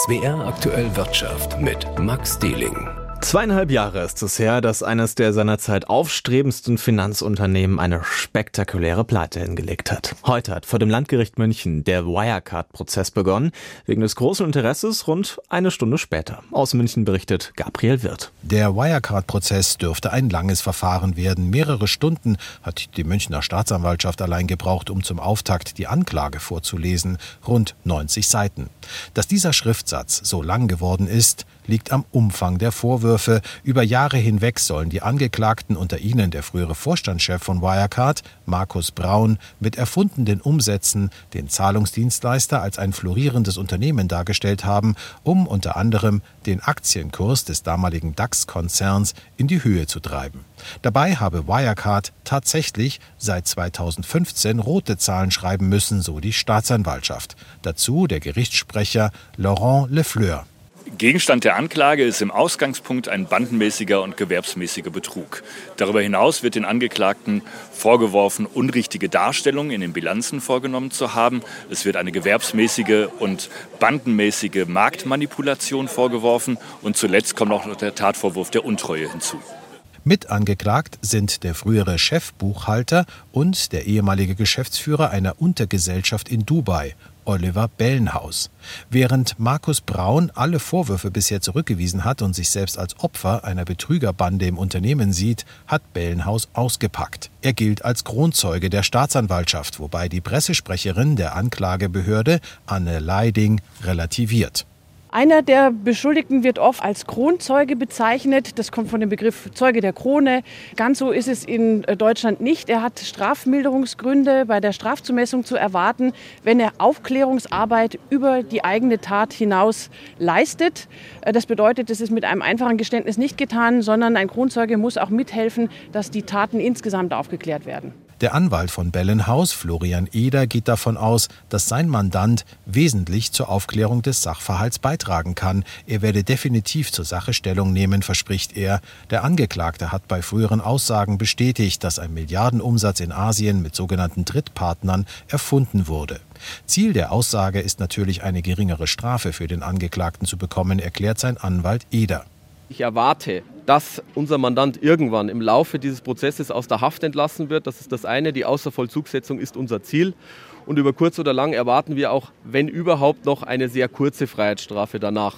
SWR aktuell Wirtschaft mit Max Dieling. Zweieinhalb Jahre ist es her, dass eines der seinerzeit aufstrebendsten Finanzunternehmen eine spektakuläre Pleite hingelegt hat. Heute hat vor dem Landgericht München der Wirecard-Prozess begonnen, wegen des großen Interesses rund eine Stunde später. Aus München berichtet Gabriel Wirth. Der Wirecard-Prozess dürfte ein langes Verfahren werden. Mehrere Stunden hat die Münchner Staatsanwaltschaft allein gebraucht, um zum Auftakt die Anklage vorzulesen. Rund 90 Seiten. Dass dieser Schriftsatz so lang geworden ist, liegt am Umfang der Vorwürfe. Über Jahre hinweg sollen die Angeklagten, unter ihnen der frühere Vorstandschef von Wirecard, Markus Braun, mit erfundenen Umsätzen den Zahlungsdienstleister als ein florierendes Unternehmen dargestellt haben, um unter anderem den Aktienkurs des damaligen DAX-Konzerns in die Höhe zu treiben. Dabei habe Wirecard tatsächlich seit 2015 rote Zahlen schreiben müssen, so die Staatsanwaltschaft. Dazu der Gerichtssprecher Laurent Lefleur. Gegenstand der Anklage ist im Ausgangspunkt ein bandenmäßiger und gewerbsmäßiger Betrug. Darüber hinaus wird den Angeklagten vorgeworfen, unrichtige Darstellungen in den Bilanzen vorgenommen zu haben. Es wird eine gewerbsmäßige und bandenmäßige Marktmanipulation vorgeworfen. Und zuletzt kommt noch der Tatvorwurf der Untreue hinzu. Mit angeklagt sind der frühere Chefbuchhalter und der ehemalige Geschäftsführer einer Untergesellschaft in Dubai, Oliver Bellenhaus. Während Markus Braun alle Vorwürfe bisher zurückgewiesen hat und sich selbst als Opfer einer Betrügerbande im Unternehmen sieht, hat Bellenhaus ausgepackt. Er gilt als Kronzeuge der Staatsanwaltschaft, wobei die Pressesprecherin der Anklagebehörde Anne Leiding relativiert. Einer der Beschuldigten wird oft als Kronzeuge bezeichnet. Das kommt von dem Begriff Zeuge der Krone. Ganz so ist es in äh, Deutschland nicht. Er hat Strafmilderungsgründe bei der Strafzumessung zu erwarten, wenn er Aufklärungsarbeit über die eigene Tat hinaus leistet. Äh, das bedeutet, es ist mit einem einfachen Geständnis nicht getan, sondern ein Kronzeuge muss auch mithelfen, dass die Taten insgesamt aufgeklärt werden. Der Anwalt von Bellenhaus, Florian Eder, geht davon aus, dass sein Mandant wesentlich zur Aufklärung des Sachverhalts beitragen kann. Er werde definitiv zur Sache Stellung nehmen, verspricht er. Der Angeklagte hat bei früheren Aussagen bestätigt, dass ein Milliardenumsatz in Asien mit sogenannten Drittpartnern erfunden wurde. Ziel der Aussage ist natürlich eine geringere Strafe für den Angeklagten zu bekommen, erklärt sein Anwalt Eder. Ich erwarte, dass unser Mandant irgendwann im Laufe dieses Prozesses aus der Haft entlassen wird. Das ist das eine. Die Außervollzugssetzung ist unser Ziel. Und über kurz oder lang erwarten wir auch, wenn überhaupt, noch eine sehr kurze Freiheitsstrafe danach.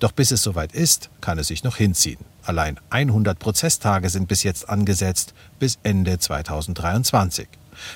Doch bis es soweit ist, kann es sich noch hinziehen. Allein 100 Prozesstage sind bis jetzt angesetzt, bis Ende 2023.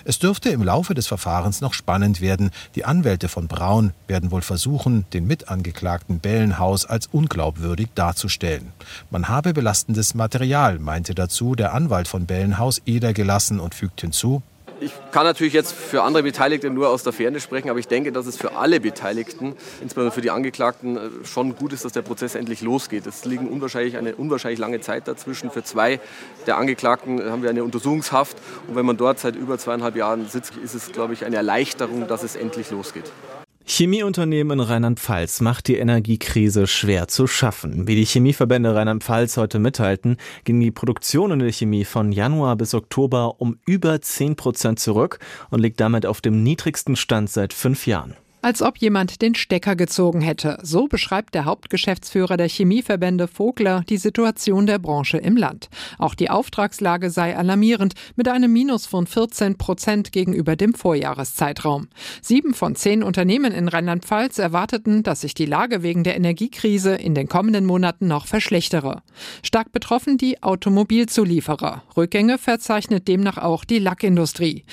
Es dürfte im Laufe des Verfahrens noch spannend werden. Die Anwälte von Braun werden wohl versuchen, den Mitangeklagten Bellenhaus als unglaubwürdig darzustellen. Man habe belastendes Material, meinte dazu der Anwalt von Bellenhaus Eder gelassen und fügt hinzu, ich kann natürlich jetzt für andere Beteiligte nur aus der Ferne sprechen, aber ich denke, dass es für alle Beteiligten, insbesondere für die Angeklagten, äh, schon gut ist, dass der Prozess endlich losgeht. Es liegt unwahrscheinlich eine unwahrscheinlich lange Zeit dazwischen. Für zwei der Angeklagten haben wir eine Untersuchungshaft und wenn man dort seit über zweieinhalb Jahren sitzt, ist es, glaube ich, eine Erleichterung, dass es endlich losgeht. Chemieunternehmen in Rheinland-Pfalz macht die Energiekrise schwer zu schaffen. Wie die Chemieverbände Rheinland-Pfalz heute mitteilten, ging die Produktion in der Chemie von Januar bis Oktober um über 10 Prozent zurück und liegt damit auf dem niedrigsten Stand seit fünf Jahren. Als ob jemand den Stecker gezogen hätte. So beschreibt der Hauptgeschäftsführer der Chemieverbände Vogler die Situation der Branche im Land. Auch die Auftragslage sei alarmierend mit einem Minus von 14 Prozent gegenüber dem Vorjahreszeitraum. Sieben von zehn Unternehmen in Rheinland-Pfalz erwarteten, dass sich die Lage wegen der Energiekrise in den kommenden Monaten noch verschlechtere. Stark betroffen die Automobilzulieferer. Rückgänge verzeichnet demnach auch die Lackindustrie.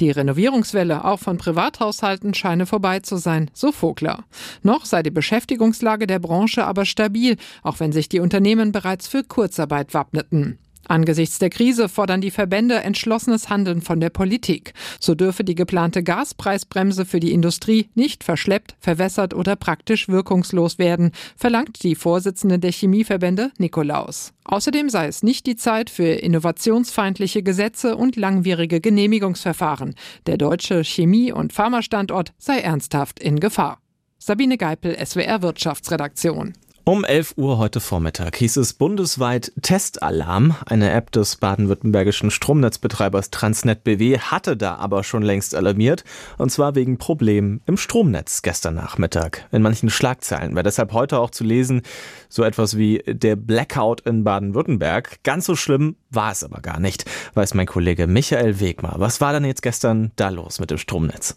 Die Renovierungswelle auch von Privathaushalten scheine vorbei zu sein, so Vogler. Noch sei die Beschäftigungslage der Branche aber stabil, auch wenn sich die Unternehmen bereits für Kurzarbeit wappneten. Angesichts der Krise fordern die Verbände entschlossenes Handeln von der Politik. So dürfe die geplante Gaspreisbremse für die Industrie nicht verschleppt, verwässert oder praktisch wirkungslos werden, verlangt die Vorsitzende der Chemieverbände Nikolaus. Außerdem sei es nicht die Zeit für innovationsfeindliche Gesetze und langwierige Genehmigungsverfahren. Der deutsche Chemie- und Pharmastandort sei ernsthaft in Gefahr. Sabine Geipel, SWR Wirtschaftsredaktion. Um 11 Uhr heute Vormittag hieß es bundesweit Testalarm. Eine App des baden-württembergischen Stromnetzbetreibers Transnet BW hatte da aber schon längst alarmiert. Und zwar wegen Problemen im Stromnetz gestern Nachmittag. In manchen Schlagzeilen war deshalb heute auch zu lesen, so etwas wie der Blackout in Baden-Württemberg. Ganz so schlimm war es aber gar nicht, weiß mein Kollege Michael Wegmar. Was war denn jetzt gestern da los mit dem Stromnetz?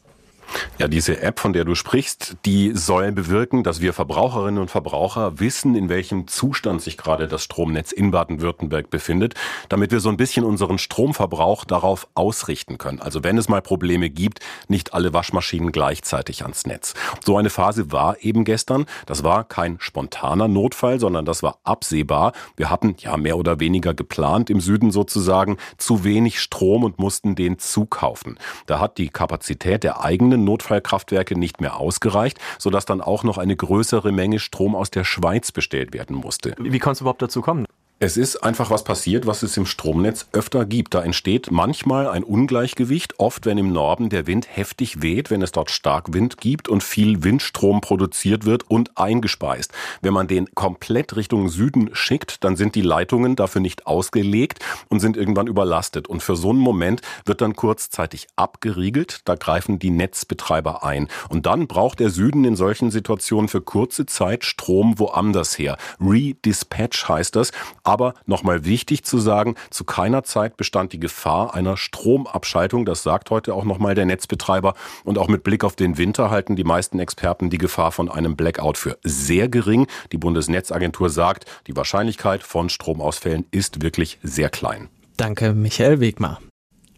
Ja, diese App, von der du sprichst, die soll bewirken, dass wir Verbraucherinnen und Verbraucher wissen, in welchem Zustand sich gerade das Stromnetz in Baden-Württemberg befindet, damit wir so ein bisschen unseren Stromverbrauch darauf ausrichten können. Also wenn es mal Probleme gibt, nicht alle Waschmaschinen gleichzeitig ans Netz. So eine Phase war eben gestern. Das war kein spontaner Notfall, sondern das war absehbar. Wir hatten ja mehr oder weniger geplant im Süden sozusagen zu wenig Strom und mussten den zukaufen. Da hat die Kapazität der eigenen Notfallkraftwerke nicht mehr ausgereicht, sodass dann auch noch eine größere Menge Strom aus der Schweiz bestellt werden musste. Wie konnte es überhaupt dazu kommen? Es ist einfach was passiert, was es im Stromnetz öfter gibt. Da entsteht manchmal ein Ungleichgewicht, oft wenn im Norden der Wind heftig weht, wenn es dort stark Wind gibt und viel Windstrom produziert wird und eingespeist. Wenn man den komplett Richtung Süden schickt, dann sind die Leitungen dafür nicht ausgelegt und sind irgendwann überlastet. Und für so einen Moment wird dann kurzzeitig abgeriegelt. Da greifen die Netzbetreiber ein. Und dann braucht der Süden in solchen Situationen für kurze Zeit Strom woanders her. Redispatch heißt das aber nochmal wichtig zu sagen, zu keiner Zeit bestand die Gefahr einer Stromabschaltung. Das sagt heute auch nochmal der Netzbetreiber. Und auch mit Blick auf den Winter halten die meisten Experten die Gefahr von einem Blackout für sehr gering. Die Bundesnetzagentur sagt, die Wahrscheinlichkeit von Stromausfällen ist wirklich sehr klein. Danke, Michael Wegmar.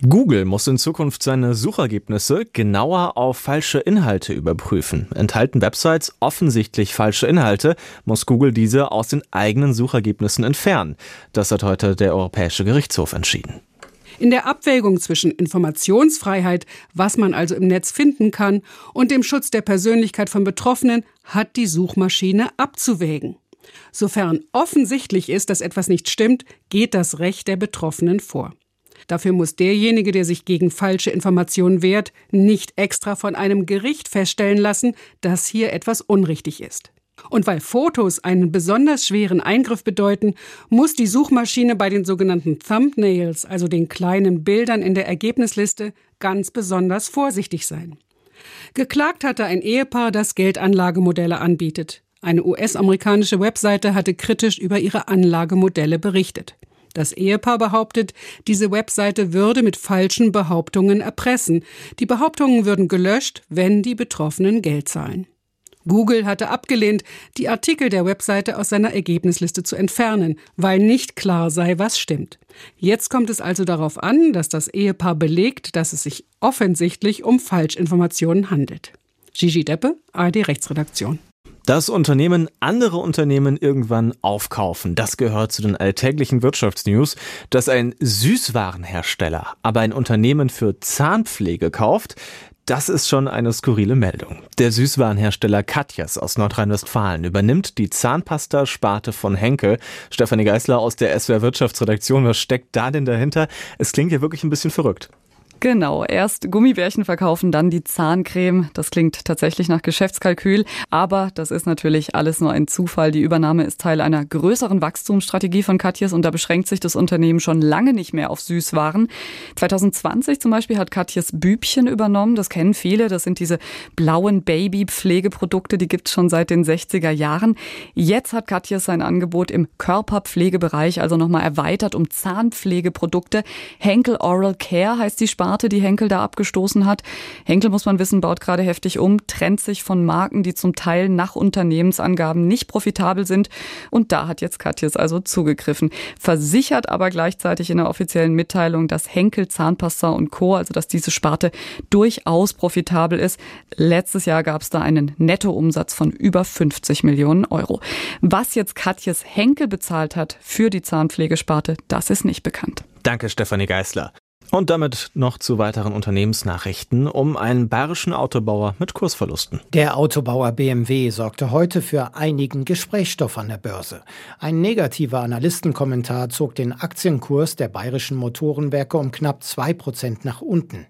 Google muss in Zukunft seine Suchergebnisse genauer auf falsche Inhalte überprüfen. Enthalten Websites offensichtlich falsche Inhalte, muss Google diese aus den eigenen Suchergebnissen entfernen. Das hat heute der Europäische Gerichtshof entschieden. In der Abwägung zwischen Informationsfreiheit, was man also im Netz finden kann, und dem Schutz der Persönlichkeit von Betroffenen hat die Suchmaschine abzuwägen. Sofern offensichtlich ist, dass etwas nicht stimmt, geht das Recht der Betroffenen vor. Dafür muss derjenige, der sich gegen falsche Informationen wehrt, nicht extra von einem Gericht feststellen lassen, dass hier etwas unrichtig ist. Und weil Fotos einen besonders schweren Eingriff bedeuten, muss die Suchmaschine bei den sogenannten Thumbnails, also den kleinen Bildern in der Ergebnisliste, ganz besonders vorsichtig sein. Geklagt hatte ein Ehepaar, das Geldanlagemodelle anbietet. Eine US-amerikanische Webseite hatte kritisch über ihre Anlagemodelle berichtet. Das Ehepaar behauptet, diese Webseite würde mit falschen Behauptungen erpressen. Die Behauptungen würden gelöscht, wenn die Betroffenen Geld zahlen. Google hatte abgelehnt, die Artikel der Webseite aus seiner Ergebnisliste zu entfernen, weil nicht klar sei, was stimmt. Jetzt kommt es also darauf an, dass das Ehepaar belegt, dass es sich offensichtlich um Falschinformationen handelt. Gigi Deppe, ARD Rechtsredaktion. Das Unternehmen andere Unternehmen irgendwann aufkaufen, das gehört zu den alltäglichen Wirtschaftsnews. Dass ein Süßwarenhersteller aber ein Unternehmen für Zahnpflege kauft, das ist schon eine skurrile Meldung. Der Süßwarenhersteller Katjas aus Nordrhein-Westfalen übernimmt die Zahnpasta-Sparte von Henkel. Stefanie Geisler aus der SWR Wirtschaftsredaktion, was steckt da denn dahinter? Es klingt ja wirklich ein bisschen verrückt. Genau, erst Gummibärchen verkaufen, dann die Zahncreme. Das klingt tatsächlich nach Geschäftskalkül, aber das ist natürlich alles nur ein Zufall. Die Übernahme ist Teil einer größeren Wachstumsstrategie von Katjes und da beschränkt sich das Unternehmen schon lange nicht mehr auf Süßwaren. 2020 zum Beispiel hat Katjes Bübchen übernommen. Das kennen viele. Das sind diese blauen Baby-Pflegeprodukte, die gibt es schon seit den 60er Jahren. Jetzt hat Katjes sein Angebot im Körperpflegebereich also nochmal erweitert um Zahnpflegeprodukte. Henkel Oral Care heißt die Sparte Sparte, die Henkel da abgestoßen hat. Henkel, muss man wissen, baut gerade heftig um, trennt sich von Marken, die zum Teil nach Unternehmensangaben nicht profitabel sind. Und da hat jetzt Katjes also zugegriffen. Versichert aber gleichzeitig in der offiziellen Mitteilung, dass Henkel, Zahnpasta und Co., also dass diese Sparte durchaus profitabel ist. Letztes Jahr gab es da einen Nettoumsatz von über 50 Millionen Euro. Was jetzt Katjes Henkel bezahlt hat für die Zahnpflegesparte, das ist nicht bekannt. Danke, Stefanie Geißler. Und damit noch zu weiteren Unternehmensnachrichten um einen bayerischen Autobauer mit Kursverlusten. Der Autobauer BMW sorgte heute für einigen Gesprächsstoff an der Börse. Ein negativer Analystenkommentar zog den Aktienkurs der bayerischen Motorenwerke um knapp zwei Prozent nach unten.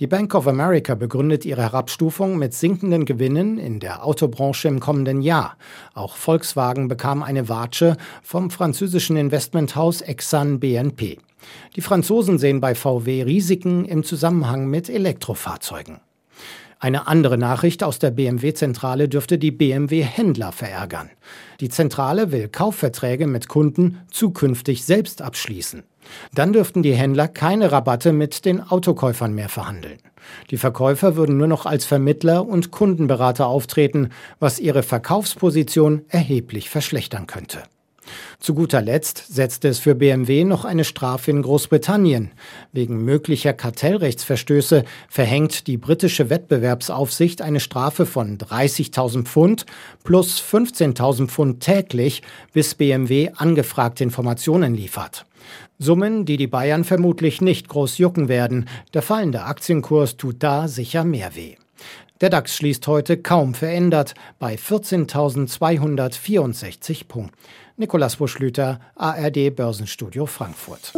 Die Bank of America begründet ihre Herabstufung mit sinkenden Gewinnen in der Autobranche im kommenden Jahr. Auch Volkswagen bekam eine Watsche vom französischen Investmenthaus Exxon BNP. Die Franzosen sehen bei VW Risiken im Zusammenhang mit Elektrofahrzeugen. Eine andere Nachricht aus der BMW-Zentrale dürfte die BMW-Händler verärgern. Die Zentrale will Kaufverträge mit Kunden zukünftig selbst abschließen. Dann dürften die Händler keine Rabatte mit den Autokäufern mehr verhandeln. Die Verkäufer würden nur noch als Vermittler und Kundenberater auftreten, was ihre Verkaufsposition erheblich verschlechtern könnte. Zu guter Letzt setzte es für BMW noch eine Strafe in Großbritannien. Wegen möglicher Kartellrechtsverstöße verhängt die britische Wettbewerbsaufsicht eine Strafe von 30.000 Pfund plus 15.000 Pfund täglich, bis BMW angefragte Informationen liefert. Summen, die die Bayern vermutlich nicht groß jucken werden. Der fallende Aktienkurs tut da sicher mehr weh. Der DAX schließt heute kaum verändert bei 14.264 Punkten. Nikolas Buschlüter, ARD Börsenstudio Frankfurt.